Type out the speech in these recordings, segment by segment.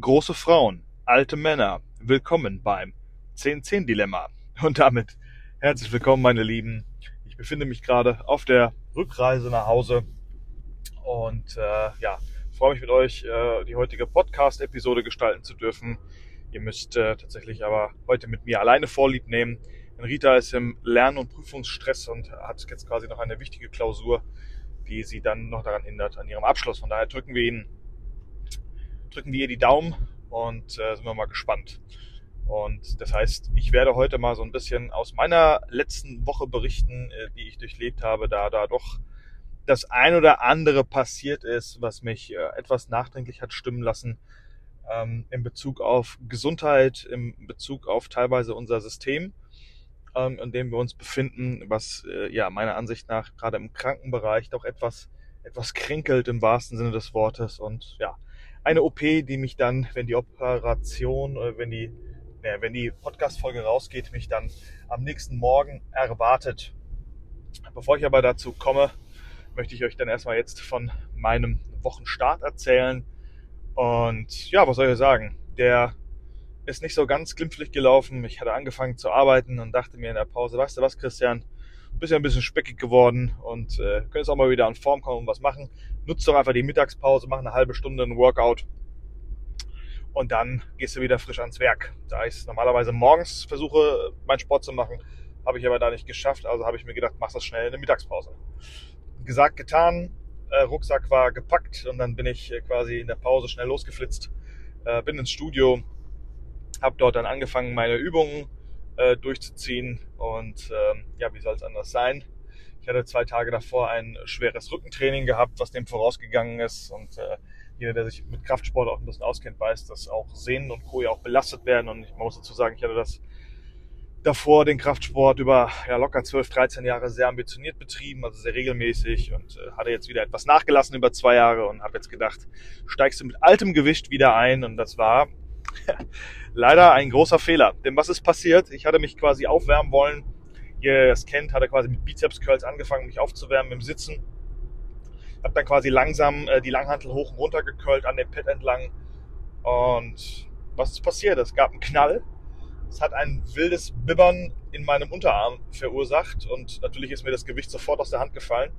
Große Frauen, alte Männer, willkommen beim 10-10-Dilemma. Und damit herzlich willkommen, meine Lieben. Ich befinde mich gerade auf der Rückreise nach Hause und äh, ja, freue mich mit euch, äh, die heutige Podcast-Episode gestalten zu dürfen. Ihr müsst äh, tatsächlich aber heute mit mir alleine Vorlieb nehmen. Rita ist im Lern- und Prüfungsstress und hat jetzt quasi noch eine wichtige Klausur, die sie dann noch daran hindert, an ihrem Abschluss. Von daher drücken wir Ihnen drücken wir die Daumen und äh, sind wir mal gespannt. Und das heißt, ich werde heute mal so ein bisschen aus meiner letzten Woche berichten, äh, die ich durchlebt habe, da da doch das ein oder andere passiert ist, was mich äh, etwas nachdenklich hat stimmen lassen ähm, in Bezug auf Gesundheit, in Bezug auf teilweise unser System, ähm, in dem wir uns befinden, was äh, ja meiner Ansicht nach gerade im Krankenbereich doch etwas etwas kränkelt im wahrsten Sinne des Wortes und ja, eine OP, die mich dann, wenn die Operation, wenn die, ja, wenn die Podcast-Folge rausgeht, mich dann am nächsten Morgen erwartet. Bevor ich aber dazu komme, möchte ich euch dann erstmal jetzt von meinem Wochenstart erzählen. Und ja, was soll ich sagen? Der ist nicht so ganz glimpflich gelaufen. Ich hatte angefangen zu arbeiten und dachte mir in der Pause, weißt du was, Christian, bist ja ein bisschen speckig geworden und äh, könntest auch mal wieder an Form kommen und was machen. Nutzt doch einfach die Mittagspause, mach eine halbe Stunde ein Workout und dann gehst du wieder frisch ans Werk. Da ich normalerweise morgens versuche, meinen Sport zu machen, habe ich aber da nicht geschafft. Also habe ich mir gedacht, mach das schnell in der Mittagspause. Gesagt, getan. Äh, Rucksack war gepackt und dann bin ich äh, quasi in der Pause schnell losgeflitzt. Äh, bin ins Studio, habe dort dann angefangen, meine Übungen äh, durchzuziehen. Und ähm, ja, wie soll es anders sein? Ich hatte zwei Tage davor ein schweres Rückentraining gehabt, was dem vorausgegangen ist. Und äh, jeder, der sich mit Kraftsport auch ein bisschen auskennt, weiß, dass auch Sehnen und Co. ja auch belastet werden. Und ich muss dazu sagen, ich hatte das davor den Kraftsport über ja, locker 12, 13 Jahre sehr ambitioniert betrieben, also sehr regelmäßig und äh, hatte jetzt wieder etwas nachgelassen über zwei Jahre und habe jetzt gedacht, steigst du mit altem Gewicht wieder ein und das war leider ein großer Fehler. Denn was ist passiert? Ich hatte mich quasi aufwärmen wollen. Ihr es kennt, hatte quasi mit Bizeps Curls angefangen, mich aufzuwärmen im Sitzen. Hab dann quasi langsam äh, die Langhantel hoch und runter geköllt an dem Pad entlang. Und was ist passiert? Es gab einen Knall. Es hat ein wildes Bibbern in meinem Unterarm verursacht und natürlich ist mir das Gewicht sofort aus der Hand gefallen.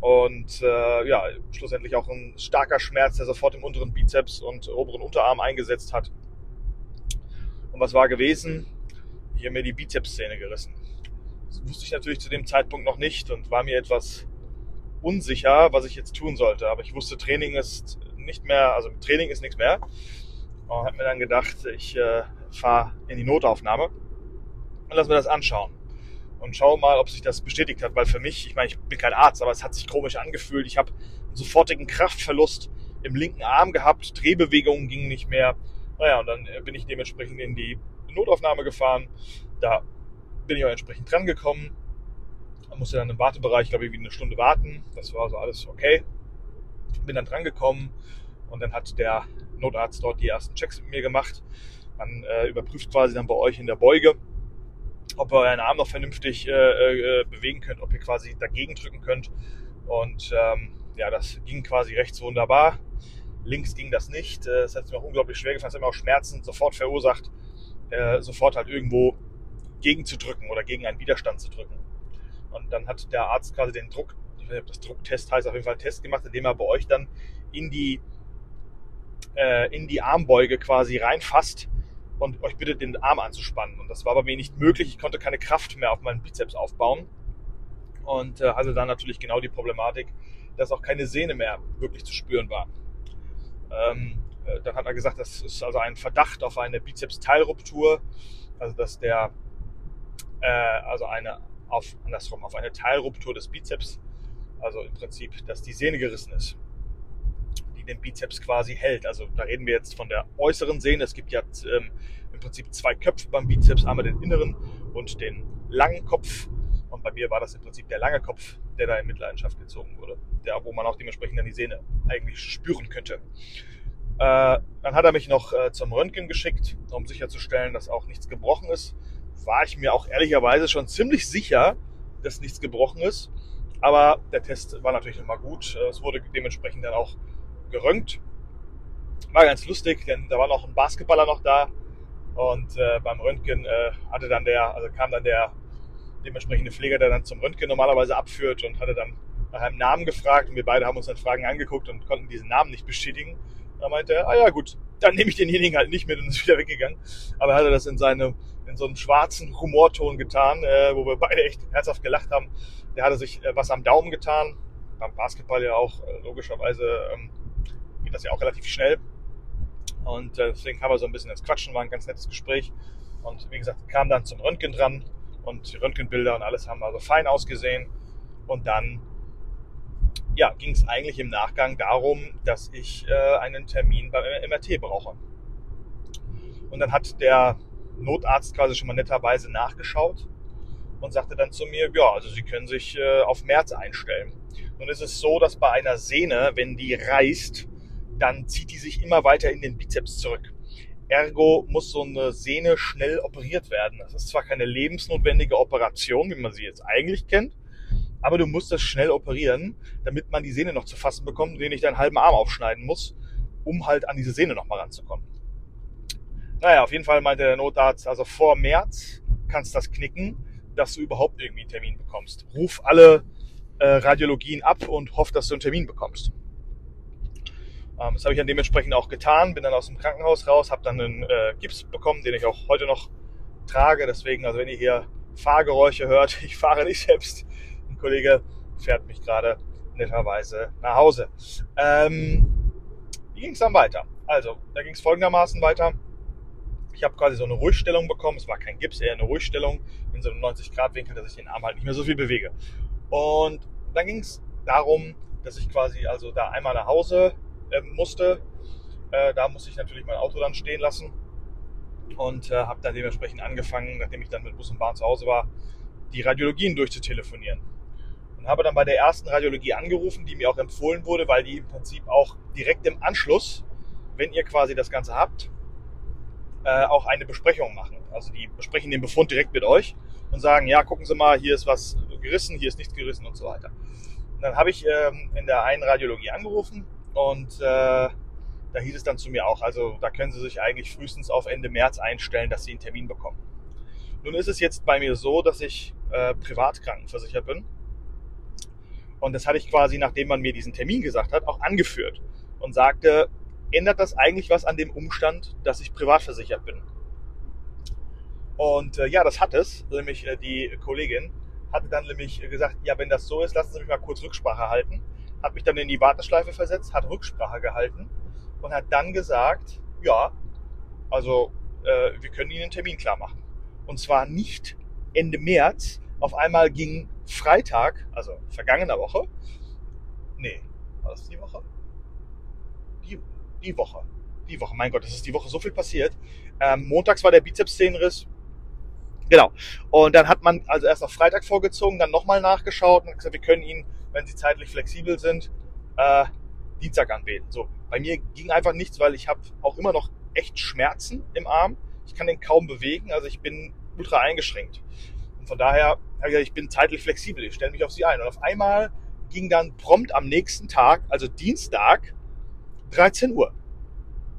Und äh, ja, schlussendlich auch ein starker Schmerz, der sofort im unteren Bizeps und oberen Unterarm eingesetzt hat. Und was war gewesen? Hier mir die Bizepsszene gerissen. Das wusste ich natürlich zu dem Zeitpunkt noch nicht und war mir etwas unsicher, was ich jetzt tun sollte. Aber ich wusste, Training ist nicht mehr, also Training ist nichts mehr. Und habe mir dann gedacht, ich äh, fahre in die Notaufnahme und lass mir das anschauen und schau mal, ob sich das bestätigt hat. Weil für mich, ich meine, ich bin kein Arzt, aber es hat sich komisch angefühlt. Ich habe einen sofortigen Kraftverlust im linken Arm gehabt, Drehbewegungen gingen nicht mehr. Naja, und dann äh, bin ich dementsprechend in die Notaufnahme gefahren. Da bin ich auch entsprechend drangekommen. Da musste dann im Wartebereich, glaube ich, wie eine Stunde warten. Das war also alles okay. Bin dann drangekommen und dann hat der Notarzt dort die ersten Checks mit mir gemacht. Man äh, überprüft quasi dann bei euch in der Beuge, ob ihr euren Arm noch vernünftig äh, äh, bewegen könnt, ob ihr quasi dagegen drücken könnt. Und ähm, ja, das ging quasi rechts wunderbar. Links ging das nicht. Äh, es hat mir auch unglaublich schwer gefallen. Es hat mir auch Schmerzen sofort verursacht, äh, sofort halt irgendwo gegen zu drücken oder gegen einen Widerstand zu drücken. Und dann hat der Arzt quasi den Druck, ich weiß nicht, ob das Drucktest heißt, auf jeden Fall einen Test gemacht, indem er bei euch dann in die, äh, in die Armbeuge quasi reinfasst und euch bittet, den Arm anzuspannen. Und das war bei mir nicht möglich. Ich konnte keine Kraft mehr auf meinen Bizeps aufbauen. Und äh, hatte dann natürlich genau die Problematik, dass auch keine Sehne mehr wirklich zu spüren war. Ähm, äh, dann hat er gesagt, das ist also ein Verdacht auf eine Bizeps-Teilruptur, also dass der, äh, also eine, auf, andersrum, auf eine Teilruptur des Bizeps, also im Prinzip, dass die Sehne gerissen ist, den Bizeps quasi hält. Also da reden wir jetzt von der äußeren Sehne. Es gibt ja ähm, im Prinzip zwei Köpfe beim Bizeps, einmal den inneren und den langen Kopf. Und bei mir war das im Prinzip der lange Kopf, der da in Mitleidenschaft gezogen wurde. Der, wo man auch dementsprechend dann die Sehne eigentlich spüren könnte. Äh, dann hat er mich noch äh, zum Röntgen geschickt, um sicherzustellen, dass auch nichts gebrochen ist. War ich mir auch ehrlicherweise schon ziemlich sicher, dass nichts gebrochen ist. Aber der Test war natürlich nochmal gut. Äh, es wurde dementsprechend dann auch gerönt. War ganz lustig, denn da war noch ein Basketballer noch da und äh, beim Röntgen äh, hatte dann der, also kam dann der dementsprechende Pfleger, der dann zum Röntgen normalerweise abführt und hatte dann nach einem Namen gefragt und wir beide haben uns dann Fragen angeguckt und konnten diesen Namen nicht bestätigen. Da meinte er, ah ja gut, dann nehme ich denjenigen halt nicht mit und ist wieder weggegangen. Aber er hatte das in seinem in so einem schwarzen Humorton getan, äh, wo wir beide echt herzhaft gelacht haben. Der hatte sich äh, was am Daumen getan. Beim Basketball ja auch äh, logischerweise ähm, geht das ja auch relativ schnell. Und äh, deswegen kam er so ein bisschen ins Quatschen, war ein ganz nettes Gespräch. Und wie gesagt, kam dann zum Röntgen dran und die Röntgenbilder und alles haben also fein ausgesehen. Und dann ja, ging es eigentlich im Nachgang darum, dass ich äh, einen Termin beim MRT brauche. Und dann hat der Notarzt quasi schon mal netterweise nachgeschaut und sagte dann zu mir, ja, also Sie können sich äh, auf März einstellen. Nun ist es so, dass bei einer Sehne, wenn die reißt, dann zieht die sich immer weiter in den Bizeps zurück. Ergo muss so eine Sehne schnell operiert werden. Das ist zwar keine lebensnotwendige Operation, wie man sie jetzt eigentlich kennt, aber du musst das schnell operieren, damit man die Sehne noch zu fassen bekommt, den ich deinen halben Arm aufschneiden muss, um halt an diese Sehne nochmal ranzukommen. Naja, auf jeden Fall meinte der Notarzt, also vor März kannst das knicken, dass du überhaupt irgendwie einen Termin bekommst. Ruf alle äh, Radiologien ab und hoff, dass du einen Termin bekommst. Ähm, das habe ich dann dementsprechend auch getan, bin dann aus dem Krankenhaus raus, habe dann einen äh, Gips bekommen, den ich auch heute noch trage. Deswegen, also wenn ihr hier Fahrgeräusche hört, ich fahre nicht selbst, Kollege fährt mich gerade netterweise nach Hause. Ähm, wie ging es dann weiter? Also, da ging es folgendermaßen weiter. Ich habe quasi so eine Ruhigstellung bekommen. Es war kein Gips, eher eine Ruhigstellung in so einem 90-Grad-Winkel, dass ich den Arm halt nicht mehr so viel bewege. Und dann ging es darum, dass ich quasi also da einmal nach Hause musste. Äh, da musste ich natürlich mein Auto dann stehen lassen und äh, habe dann dementsprechend angefangen, nachdem ich dann mit Bus und Bahn zu Hause war, die Radiologien durchzutelefonieren habe dann bei der ersten Radiologie angerufen, die mir auch empfohlen wurde, weil die im Prinzip auch direkt im Anschluss, wenn ihr quasi das Ganze habt, äh, auch eine Besprechung machen. Also die besprechen den Befund direkt mit euch und sagen, ja, gucken Sie mal, hier ist was gerissen, hier ist nichts gerissen und so weiter. Und dann habe ich ähm, in der einen Radiologie angerufen und äh, da hieß es dann zu mir auch, also da können Sie sich eigentlich frühestens auf Ende März einstellen, dass Sie einen Termin bekommen. Nun ist es jetzt bei mir so, dass ich äh, privat krankenversichert bin und das hatte ich quasi, nachdem man mir diesen Termin gesagt hat, auch angeführt und sagte, ändert das eigentlich was an dem Umstand, dass ich privat versichert bin? Und äh, ja, das hat es. Nämlich äh, die Kollegin hatte dann nämlich gesagt, ja, wenn das so ist, lassen Sie mich mal kurz Rücksprache halten. Hat mich dann in die Warteschleife versetzt, hat Rücksprache gehalten und hat dann gesagt, ja, also äh, wir können Ihnen einen Termin klar machen. Und zwar nicht Ende März. Auf einmal ging Freitag, also vergangene Woche, nee, war das die Woche? Die, die Woche. Die Woche, mein Gott, es ist die Woche so viel passiert. Ähm, montags war der Bizepsszenenriss. Genau. Und dann hat man also erst auf Freitag vorgezogen, dann nochmal nachgeschaut und gesagt, wir können ihn, wenn sie zeitlich flexibel sind, äh, Dienstag anbeten. So, bei mir ging einfach nichts, weil ich habe auch immer noch echt Schmerzen im Arm. Ich kann den kaum bewegen, also ich bin ultra eingeschränkt. Und von daher habe ich gesagt, ich bin zeitlich flexibel, ich stelle mich auf sie ein. Und auf einmal ging dann prompt am nächsten Tag, also Dienstag, 13 Uhr.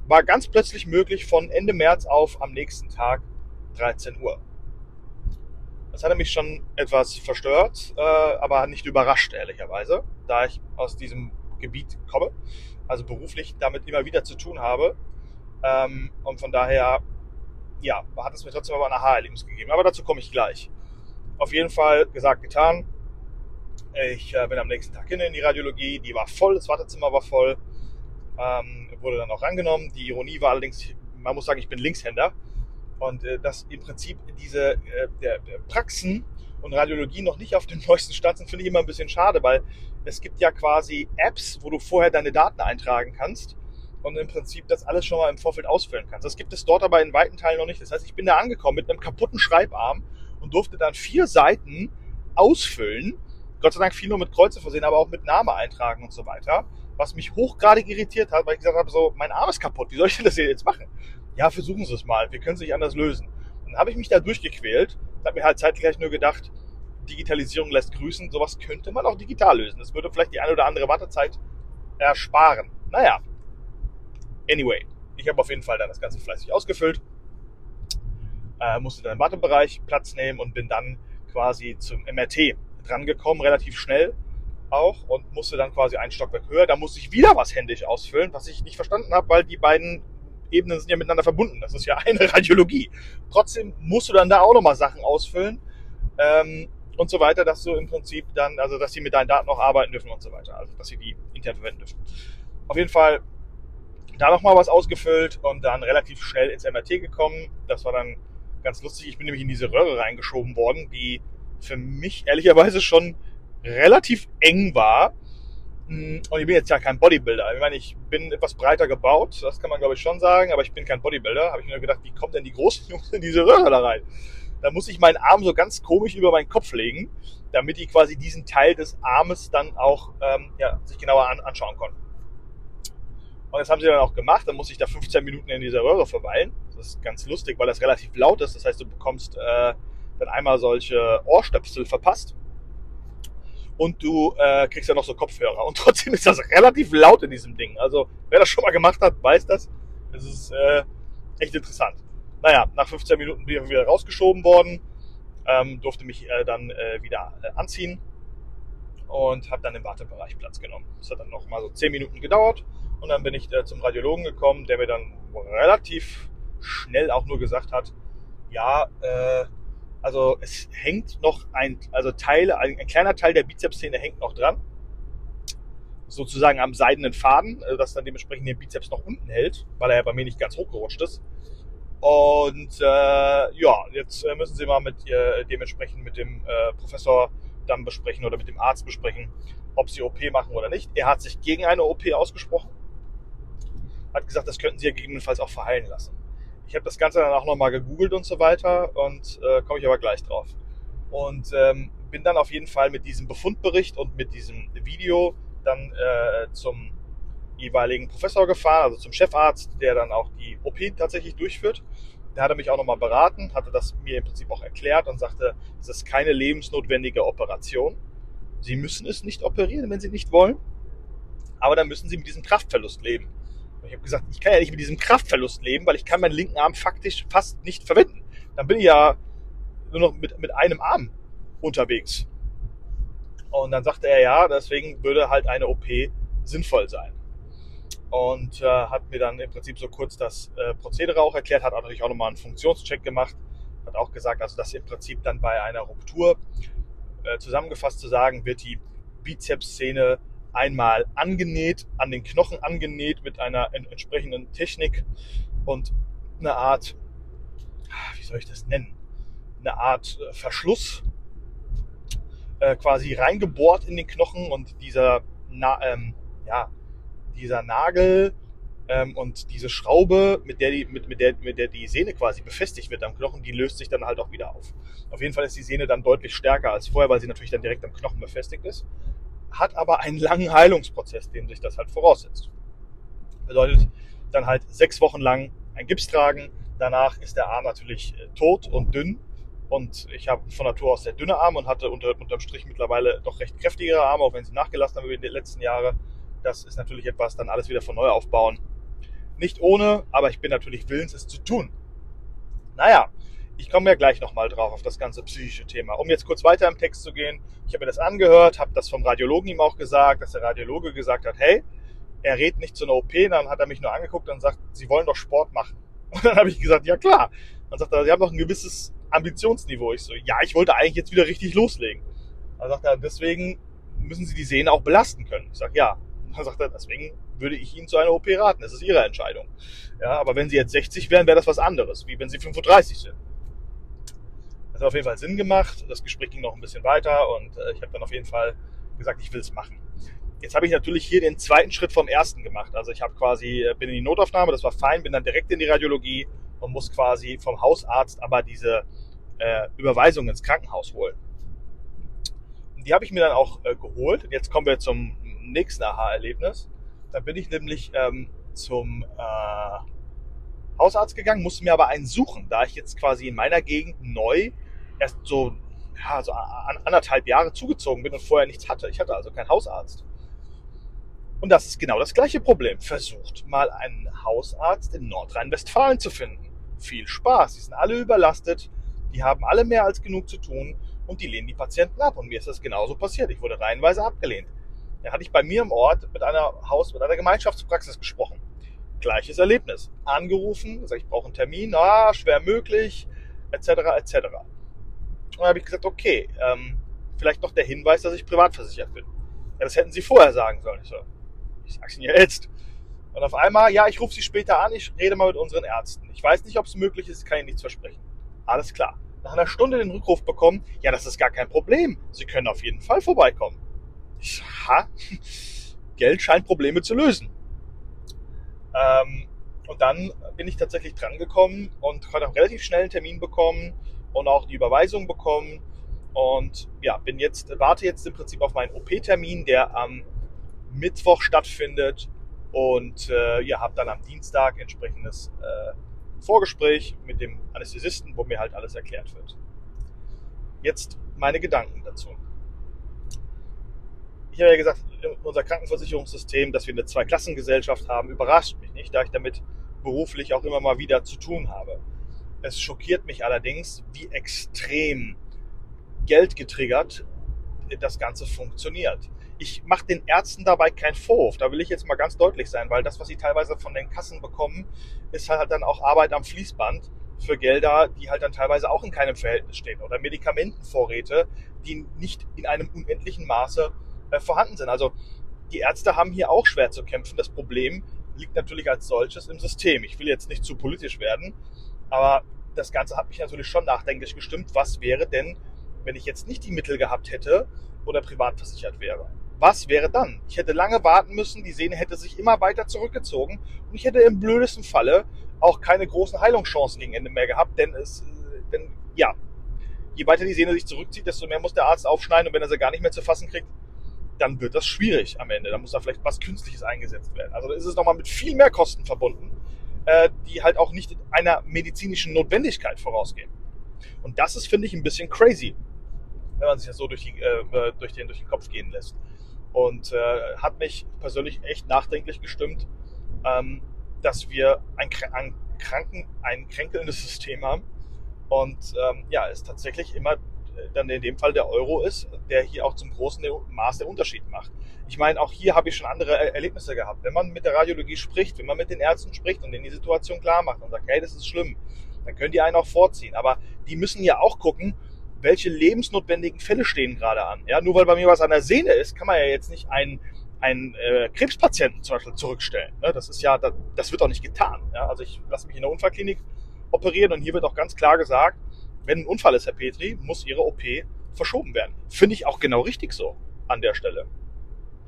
War ganz plötzlich möglich von Ende März auf am nächsten Tag 13 Uhr. Das hatte mich schon etwas verstört, äh, aber nicht überrascht, ehrlicherweise, da ich aus diesem Gebiet komme, also beruflich damit immer wieder zu tun habe. Ähm, und von daher, ja, hat es mir trotzdem aber ein Aha-Erlebnis gegeben. Aber dazu komme ich gleich. Auf jeden Fall gesagt, getan. Ich äh, bin am nächsten Tag hin in die Radiologie. Die war voll, das Wartezimmer war voll. Ähm, wurde dann auch rangenommen. Die Ironie war allerdings, man muss sagen, ich bin Linkshänder. Und äh, dass im Prinzip diese äh, der, der Praxen und Radiologie noch nicht auf dem neuesten Stand sind, finde ich immer ein bisschen schade, weil es gibt ja quasi Apps, wo du vorher deine Daten eintragen kannst und im Prinzip das alles schon mal im Vorfeld ausfüllen kannst. Das gibt es dort aber in weiten Teilen noch nicht. Das heißt, ich bin da angekommen mit einem kaputten Schreibarm und durfte dann vier Seiten ausfüllen. Gott sei Dank viel nur mit Kreuze versehen, aber auch mit Name eintragen und so weiter. Was mich hochgradig irritiert hat, weil ich gesagt habe, so, mein Arm ist kaputt, wie soll ich denn das jetzt machen? Ja, versuchen Sie es mal, wir können es nicht anders lösen. Dann habe ich mich da durchgequält habe mir halt zeitgleich nur gedacht, Digitalisierung lässt grüßen, sowas könnte man auch digital lösen. Das würde vielleicht die eine oder andere Wartezeit ersparen. Naja, Anyway, ich habe auf jeden Fall dann das Ganze fleißig ausgefüllt, äh, musste dann im Wartebereich Platz nehmen und bin dann quasi zum MRT drangekommen, relativ schnell auch und musste dann quasi einen Stockwerk höher. Da musste ich wieder was händisch ausfüllen, was ich nicht verstanden habe, weil die beiden Ebenen sind ja miteinander verbunden. Das ist ja eine Radiologie. Trotzdem musst du dann da auch nochmal Sachen ausfüllen ähm, und so weiter, dass du im Prinzip dann, also dass sie mit deinen Daten auch arbeiten dürfen und so weiter. Also dass sie die intern verwenden dürfen. Auf jeden Fall da nochmal was ausgefüllt und dann relativ schnell ins MRT gekommen. Das war dann ganz lustig. Ich bin nämlich in diese Röhre reingeschoben worden, die für mich ehrlicherweise schon relativ eng war. Und ich bin jetzt ja kein Bodybuilder. Ich meine, ich bin etwas breiter gebaut, das kann man glaube ich schon sagen, aber ich bin kein Bodybuilder. Habe ich mir gedacht, wie kommt denn die großen Jungs in diese Röhre da rein? Da muss ich meinen Arm so ganz komisch über meinen Kopf legen, damit die quasi diesen Teil des Armes dann auch ähm, ja, sich genauer an, anschauen konnten. Und das haben sie dann auch gemacht. Dann muss ich da 15 Minuten in dieser Röhre verweilen. Das ist ganz lustig, weil das relativ laut ist. Das heißt, du bekommst äh, dann einmal solche Ohrstöpsel verpasst und du äh, kriegst ja noch so Kopfhörer. Und trotzdem ist das relativ laut in diesem Ding. Also wer das schon mal gemacht hat, weiß das. Es ist äh, echt interessant. Naja, nach 15 Minuten bin ich wieder rausgeschoben worden, ähm, durfte mich äh, dann äh, wieder äh, anziehen und habe dann im Wartebereich Platz genommen. Das hat dann noch mal so 10 Minuten gedauert und dann bin ich äh, zum Radiologen gekommen, der mir dann relativ schnell auch nur gesagt hat, ja, äh, also es hängt noch ein, also Teil, ein, ein kleiner Teil der Bizepssehne hängt noch dran. Sozusagen am seidenen Faden, äh, das dann dementsprechend den Bizeps noch unten hält, weil er ja bei mir nicht ganz hochgerutscht ist. Und äh, ja, jetzt äh, müssen Sie mal mit äh, dementsprechend mit dem äh, Professor dann besprechen oder mit dem Arzt besprechen, ob Sie OP machen oder nicht. Er hat sich gegen eine OP ausgesprochen, hat gesagt, das könnten Sie ja gegebenenfalls auch verheilen lassen. Ich habe das Ganze dann auch nochmal gegoogelt und so weiter und äh, komme ich aber gleich drauf. Und ähm, bin dann auf jeden Fall mit diesem Befundbericht und mit diesem Video dann äh, zum jeweiligen Professor gefahren, also zum Chefarzt, der dann auch die OP tatsächlich durchführt. Der hatte mich auch nochmal beraten, hatte das mir im Prinzip auch erklärt und sagte, es ist keine lebensnotwendige Operation. Sie müssen es nicht operieren, wenn Sie nicht wollen, aber dann müssen Sie mit diesem Kraftverlust leben. Ich habe gesagt, ich kann ja nicht mit diesem Kraftverlust leben, weil ich kann meinen linken Arm faktisch fast nicht verwenden. Dann bin ich ja nur noch mit, mit einem Arm unterwegs. Und dann sagte er, ja, deswegen würde halt eine OP sinnvoll sein. Und äh, hat mir dann im Prinzip so kurz das äh, Prozedere auch erklärt, hat natürlich auch nochmal einen Funktionscheck gemacht, hat auch gesagt, also dass im Prinzip dann bei einer Ruptur, äh, zusammengefasst zu sagen, wird die Bizepssehne einmal angenäht, an den Knochen angenäht mit einer entsprechenden Technik und eine Art, wie soll ich das nennen, eine Art äh, Verschluss äh, quasi reingebohrt in den Knochen und dieser, Na ähm, ja, dieser Nagel ähm, und diese Schraube, mit der, die, mit, mit, der, mit der die Sehne quasi befestigt wird am Knochen, die löst sich dann halt auch wieder auf. Auf jeden Fall ist die Sehne dann deutlich stärker als vorher, weil sie natürlich dann direkt am Knochen befestigt ist hat aber einen langen Heilungsprozess, dem sich das halt voraussetzt. Bedeutet dann halt sechs Wochen lang ein Gips tragen. Danach ist der Arm natürlich äh, tot und dünn. Und ich habe von Natur aus sehr dünne Arme und hatte unter, unterm Strich mittlerweile doch recht kräftigere Arme, auch wenn sie nachgelassen haben über die letzten Jahre. Das ist natürlich etwas, dann alles wieder von neu aufbauen. Nicht ohne, aber ich bin natürlich willens, es zu tun. Naja, ich komme ja gleich nochmal drauf auf das ganze psychische Thema. Um jetzt kurz weiter im Text zu gehen, ich habe mir das angehört, habe das vom Radiologen ihm auch gesagt, dass der Radiologe gesagt hat, hey, er redet nicht zu einer OP, dann hat er mich nur angeguckt und sagt, Sie wollen doch Sport machen. Und dann habe ich gesagt, ja klar. Dann sagt er, Sie haben doch ein gewisses Ambitionsniveau. Ich so, ja, ich wollte eigentlich jetzt wieder richtig loslegen. Dann sagt er, deswegen müssen Sie die Sehne auch belasten können. Ich sage, ja. Dann sagt er, deswegen würde ich Ihnen zu einer OP raten. Das ist Ihre Entscheidung. Ja, aber wenn Sie jetzt 60 wären, wäre das was anderes, wie wenn Sie 35 sind. Hat auf jeden Fall Sinn gemacht. Das Gespräch ging noch ein bisschen weiter und äh, ich habe dann auf jeden Fall gesagt, ich will es machen. Jetzt habe ich natürlich hier den zweiten Schritt vom ersten gemacht. Also ich habe quasi, äh, bin in die Notaufnahme, das war fein, bin dann direkt in die Radiologie und muss quasi vom Hausarzt aber diese äh, Überweisung ins Krankenhaus holen. Und die habe ich mir dann auch äh, geholt. Und jetzt kommen wir zum nächsten Aha-Erlebnis. Da bin ich nämlich ähm, zum äh, Hausarzt gegangen, musste mir aber einen suchen, da ich jetzt quasi in meiner Gegend neu erst so, ja, so anderthalb Jahre zugezogen bin und vorher nichts hatte. Ich hatte also keinen Hausarzt. Und das ist genau das gleiche Problem. Versucht mal einen Hausarzt in Nordrhein-Westfalen zu finden. Viel Spaß. Die sind alle überlastet. Die haben alle mehr als genug zu tun und die lehnen die Patienten ab. Und mir ist das genauso passiert. Ich wurde reihenweise abgelehnt. Da hatte ich bei mir im Ort mit einer Haus, mit einer Gemeinschaftspraxis gesprochen. Gleiches Erlebnis. Angerufen, gesagt, ich brauche einen Termin, ah, schwer möglich, etc. etc. Und dann habe ich gesagt, okay, ähm, vielleicht noch der Hinweis, dass ich privat versichert bin. Ja, das hätten Sie vorher sagen sollen. Ich so, ich sag's Ihnen jetzt. Und auf einmal, ja, ich rufe Sie später an, ich rede mal mit unseren Ärzten. Ich weiß nicht, ob es möglich ist, kann Ihnen nichts versprechen. Alles klar. Nach einer Stunde den Rückruf bekommen, ja, das ist gar kein Problem. Sie können auf jeden Fall vorbeikommen. Ich, ha, Geld scheint Probleme zu lösen. Ähm, und dann bin ich tatsächlich drangekommen und konnte auch relativ schnell einen Termin bekommen und auch die Überweisung bekommen. Und ja, bin jetzt, warte jetzt im Prinzip auf meinen OP-Termin, der am Mittwoch stattfindet. Und äh, ja, habe dann am Dienstag entsprechendes äh, Vorgespräch mit dem Anästhesisten, wo mir halt alles erklärt wird. Jetzt meine Gedanken dazu ich habe ja gesagt, unser Krankenversicherungssystem, dass wir eine Zweiklassengesellschaft haben, überrascht mich nicht, da ich damit beruflich auch immer mal wieder zu tun habe. Es schockiert mich allerdings, wie extrem geldgetriggert das Ganze funktioniert. Ich mache den Ärzten dabei keinen Vorwurf, da will ich jetzt mal ganz deutlich sein, weil das, was sie teilweise von den Kassen bekommen, ist halt dann auch Arbeit am Fließband für Gelder, die halt dann teilweise auch in keinem Verhältnis stehen oder Medikamentenvorräte, die nicht in einem unendlichen Maße äh, vorhanden sind. Also die Ärzte haben hier auch schwer zu kämpfen. Das Problem liegt natürlich als solches im System. Ich will jetzt nicht zu politisch werden, aber das Ganze hat mich natürlich schon nachdenklich gestimmt. Was wäre denn, wenn ich jetzt nicht die Mittel gehabt hätte oder privat versichert wäre? Was wäre dann? Ich hätte lange warten müssen, die Sehne hätte sich immer weiter zurückgezogen und ich hätte im blödesten Falle auch keine großen Heilungschancen gegen Ende mehr gehabt, denn es, denn, ja, je weiter die Sehne sich zurückzieht, desto mehr muss der Arzt aufschneiden und wenn er sie gar nicht mehr zu fassen kriegt, dann wird das schwierig am Ende. Da muss da vielleicht was Künstliches eingesetzt werden. Also da ist es nochmal mit viel mehr Kosten verbunden, äh, die halt auch nicht einer medizinischen Notwendigkeit vorausgehen. Und das ist, finde ich, ein bisschen crazy, wenn man sich das so durch, die, äh, durch, den, durch den Kopf gehen lässt. Und äh, hat mich persönlich echt nachdenklich gestimmt, ähm, dass wir ein, ein, Kranken, ein kränkelndes System haben und ähm, ja, es tatsächlich immer dann in dem Fall der Euro ist, der hier auch zum großen Maß der Unterschied macht. Ich meine, auch hier habe ich schon andere Erlebnisse gehabt. Wenn man mit der Radiologie spricht, wenn man mit den Ärzten spricht und denen die Situation klar macht und sagt, hey, das ist schlimm, dann können die einen auch vorziehen. Aber die müssen ja auch gucken, welche lebensnotwendigen Fälle stehen gerade an. Ja, nur weil bei mir was an der Sehne ist, kann man ja jetzt nicht einen, einen äh, Krebspatienten zum Beispiel zurückstellen. Ne? Das ist ja, das, das wird auch nicht getan. Ja? Also ich lasse mich in der Unfallklinik operieren und hier wird auch ganz klar gesagt, wenn ein Unfall ist, Herr Petri, muss Ihre OP verschoben werden. Finde ich auch genau richtig so an der Stelle.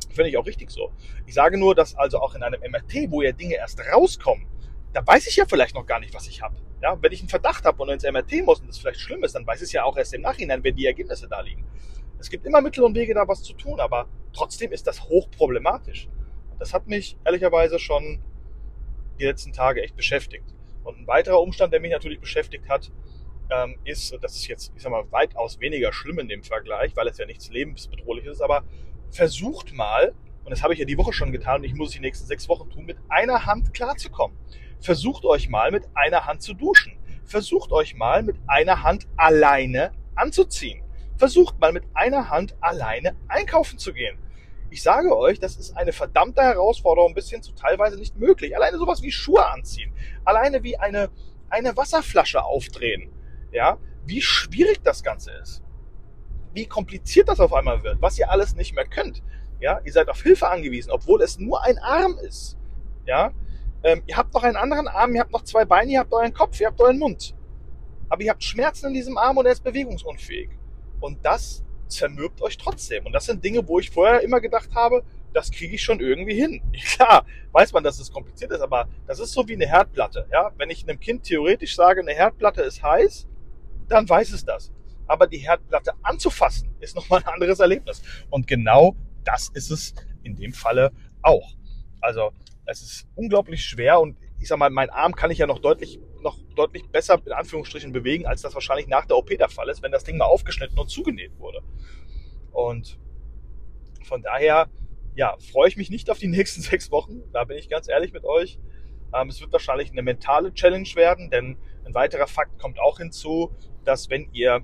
Finde ich auch richtig so. Ich sage nur, dass also auch in einem MRT, wo ja Dinge erst rauskommen, da weiß ich ja vielleicht noch gar nicht, was ich habe. Ja, wenn ich einen Verdacht habe und ins MRT muss und das vielleicht schlimm ist, dann weiß ich es ja auch erst im Nachhinein, wenn die Ergebnisse da liegen. Es gibt immer Mittel und Wege, da was zu tun, aber trotzdem ist das hochproblematisch. Das hat mich ehrlicherweise schon die letzten Tage echt beschäftigt. Und ein weiterer Umstand, der mich natürlich beschäftigt hat, ähm, ist, das ist jetzt, ich sag mal, weitaus weniger schlimm in dem Vergleich, weil es ja nichts lebensbedrohliches ist, aber versucht mal, und das habe ich ja die Woche schon getan und ich muss es die nächsten sechs Wochen tun, mit einer Hand klarzukommen. Versucht euch mal mit einer Hand zu duschen. Versucht euch mal mit einer Hand alleine anzuziehen. Versucht mal mit einer Hand alleine einkaufen zu gehen. Ich sage euch, das ist eine verdammte Herausforderung, bis hin zu teilweise nicht möglich. Alleine sowas wie Schuhe anziehen. Alleine wie eine, eine Wasserflasche aufdrehen ja, wie schwierig das Ganze ist. Wie kompliziert das auf einmal wird, was ihr alles nicht mehr könnt. Ja, ihr seid auf Hilfe angewiesen, obwohl es nur ein Arm ist. Ja, ähm, ihr habt noch einen anderen Arm, ihr habt noch zwei Beine, ihr habt euren Kopf, ihr habt euren Mund. Aber ihr habt Schmerzen in diesem Arm und er ist bewegungsunfähig. Und das zermürbt euch trotzdem. Und das sind Dinge, wo ich vorher immer gedacht habe, das kriege ich schon irgendwie hin. Klar, weiß man, dass es kompliziert ist, aber das ist so wie eine Herdplatte. Ja? Wenn ich einem Kind theoretisch sage, eine Herdplatte ist heiß, dann weiß es das. Aber die Herdplatte anzufassen, ist nochmal ein anderes Erlebnis. Und genau das ist es in dem Falle auch. Also es ist unglaublich schwer und ich sag mal, mein Arm kann ich ja noch deutlich, noch deutlich besser in Anführungsstrichen bewegen, als das wahrscheinlich nach der OP der Fall ist, wenn das Ding mal aufgeschnitten und zugenäht wurde. Und von daher ja, freue ich mich nicht auf die nächsten sechs Wochen. Da bin ich ganz ehrlich mit euch. Ähm, es wird wahrscheinlich eine mentale Challenge werden, denn ein weiterer Fakt kommt auch hinzu, dass wenn ihr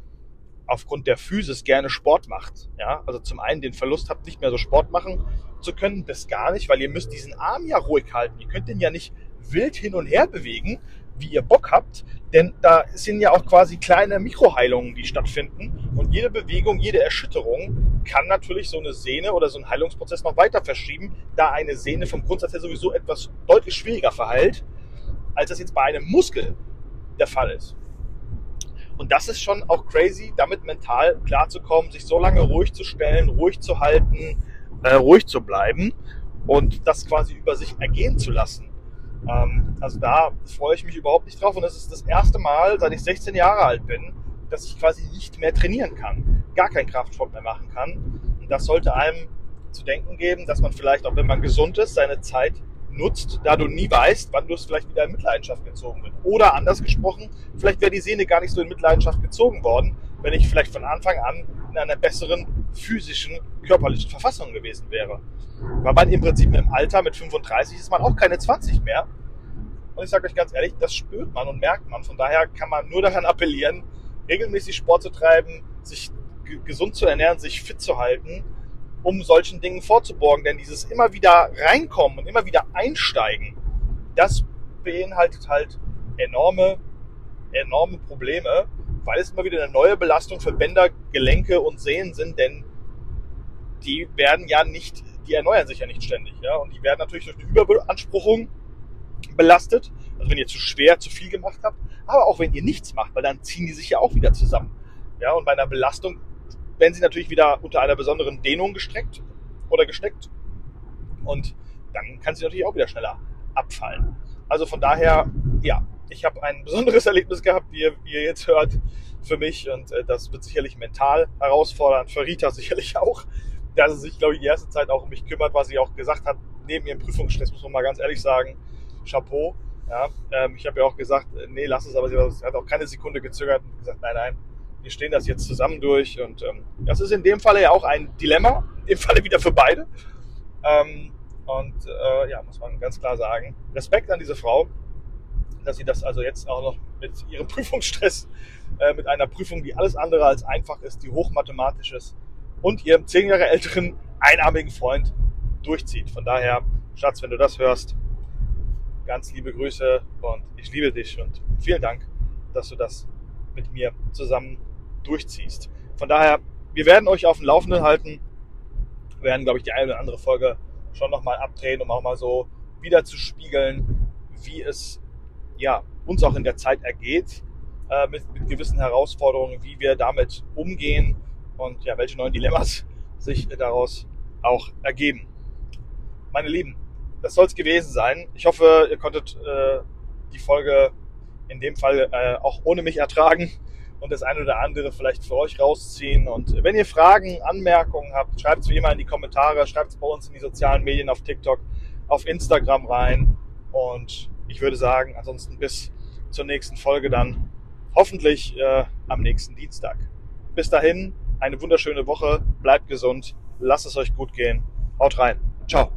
aufgrund der Physis gerne Sport macht, ja, also zum einen den Verlust habt, nicht mehr so Sport machen zu können, das gar nicht, weil ihr müsst diesen Arm ja ruhig halten. Ihr könnt den ja nicht wild hin und her bewegen, wie ihr Bock habt, denn da sind ja auch quasi kleine Mikroheilungen, die stattfinden und jede Bewegung, jede Erschütterung kann natürlich so eine Sehne oder so einen Heilungsprozess noch weiter verschieben, da eine Sehne vom Grundsatz her sowieso etwas deutlich schwieriger verheilt, als das jetzt bei einem Muskel der Fall ist. Und das ist schon auch crazy, damit mental klarzukommen, sich so lange ruhig zu stellen, ruhig zu halten, äh, ruhig zu bleiben und das quasi über sich ergehen zu lassen. Ähm, also da freue ich mich überhaupt nicht drauf und es ist das erste Mal, seit ich 16 Jahre alt bin, dass ich quasi nicht mehr trainieren kann, gar keinen Kraftsport mehr machen kann. Und das sollte einem zu denken geben, dass man vielleicht, auch wenn man gesund ist, seine Zeit nutzt, da du nie weißt, wann du es vielleicht wieder in Mitleidenschaft gezogen wird. Oder anders gesprochen, vielleicht wäre die Sehne gar nicht so in Mitleidenschaft gezogen worden, wenn ich vielleicht von Anfang an in einer besseren physischen, körperlichen Verfassung gewesen wäre. Weil man im Prinzip im Alter mit 35 ist man auch keine 20 mehr. Und ich sage euch ganz ehrlich, das spürt man und merkt man. Von daher kann man nur daran appellieren, regelmäßig Sport zu treiben, sich gesund zu ernähren, sich fit zu halten um solchen Dingen vorzuborgen. Denn dieses immer wieder reinkommen und immer wieder einsteigen, das beinhaltet halt enorme, enorme Probleme, weil es immer wieder eine neue Belastung für Bänder, Gelenke und Sehnen sind, denn die werden ja nicht, die erneuern sich ja nicht ständig, ja, und die werden natürlich durch eine Überbeanspruchung belastet. Also wenn ihr zu schwer, zu viel gemacht habt, aber auch wenn ihr nichts macht, weil dann ziehen die sich ja auch wieder zusammen. Ja, und bei einer Belastung werden sie natürlich wieder unter einer besonderen Dehnung gestreckt oder gesteckt. Und dann kann sie natürlich auch wieder schneller abfallen. Also von daher, ja, ich habe ein besonderes Erlebnis gehabt, wie ihr, wie ihr jetzt hört, für mich. Und äh, das wird sicherlich mental herausfordernd, für Rita sicherlich auch, dass sie sich, glaube ich, die erste Zeit auch um mich kümmert, was sie auch gesagt hat, neben ihrem Prüfungsstress, muss man mal ganz ehrlich sagen, Chapeau. Ja, ähm, ich habe ja auch gesagt, äh, nee, lass es, aber sie hat auch keine Sekunde gezögert und gesagt, nein, nein, wir stehen das jetzt zusammen durch. Und ähm, das ist in dem Falle ja auch ein Dilemma, dem Falle wieder für beide. Ähm, und äh, ja, muss man ganz klar sagen, Respekt an diese Frau, dass sie das also jetzt auch noch mit ihrem Prüfungsstress, äh, mit einer Prüfung, die alles andere als einfach ist, die hochmathematisch ist und ihrem zehn Jahre älteren, einarmigen Freund durchzieht. Von daher, Schatz, wenn du das hörst, ganz liebe Grüße und ich liebe dich und vielen Dank, dass du das mit mir zusammen durchziehst. Von daher, wir werden euch auf dem Laufenden halten. Wir werden, glaube ich, die eine oder andere Folge schon nochmal abdrehen, um auch mal so wieder zu spiegeln, wie es ja, uns auch in der Zeit ergeht, äh, mit, mit gewissen Herausforderungen, wie wir damit umgehen und ja, welche neuen Dilemmas sich daraus auch ergeben. Meine Lieben, das soll es gewesen sein. Ich hoffe, ihr konntet äh, die Folge in dem Fall äh, auch ohne mich ertragen und das eine oder andere vielleicht für euch rausziehen. Und wenn ihr Fragen, Anmerkungen habt, schreibt es wie immer in die Kommentare, schreibt es bei uns in die sozialen Medien auf TikTok, auf Instagram rein. Und ich würde sagen, ansonsten bis zur nächsten Folge dann. Hoffentlich äh, am nächsten Dienstag. Bis dahin, eine wunderschöne Woche, bleibt gesund, lasst es euch gut gehen, haut rein, ciao.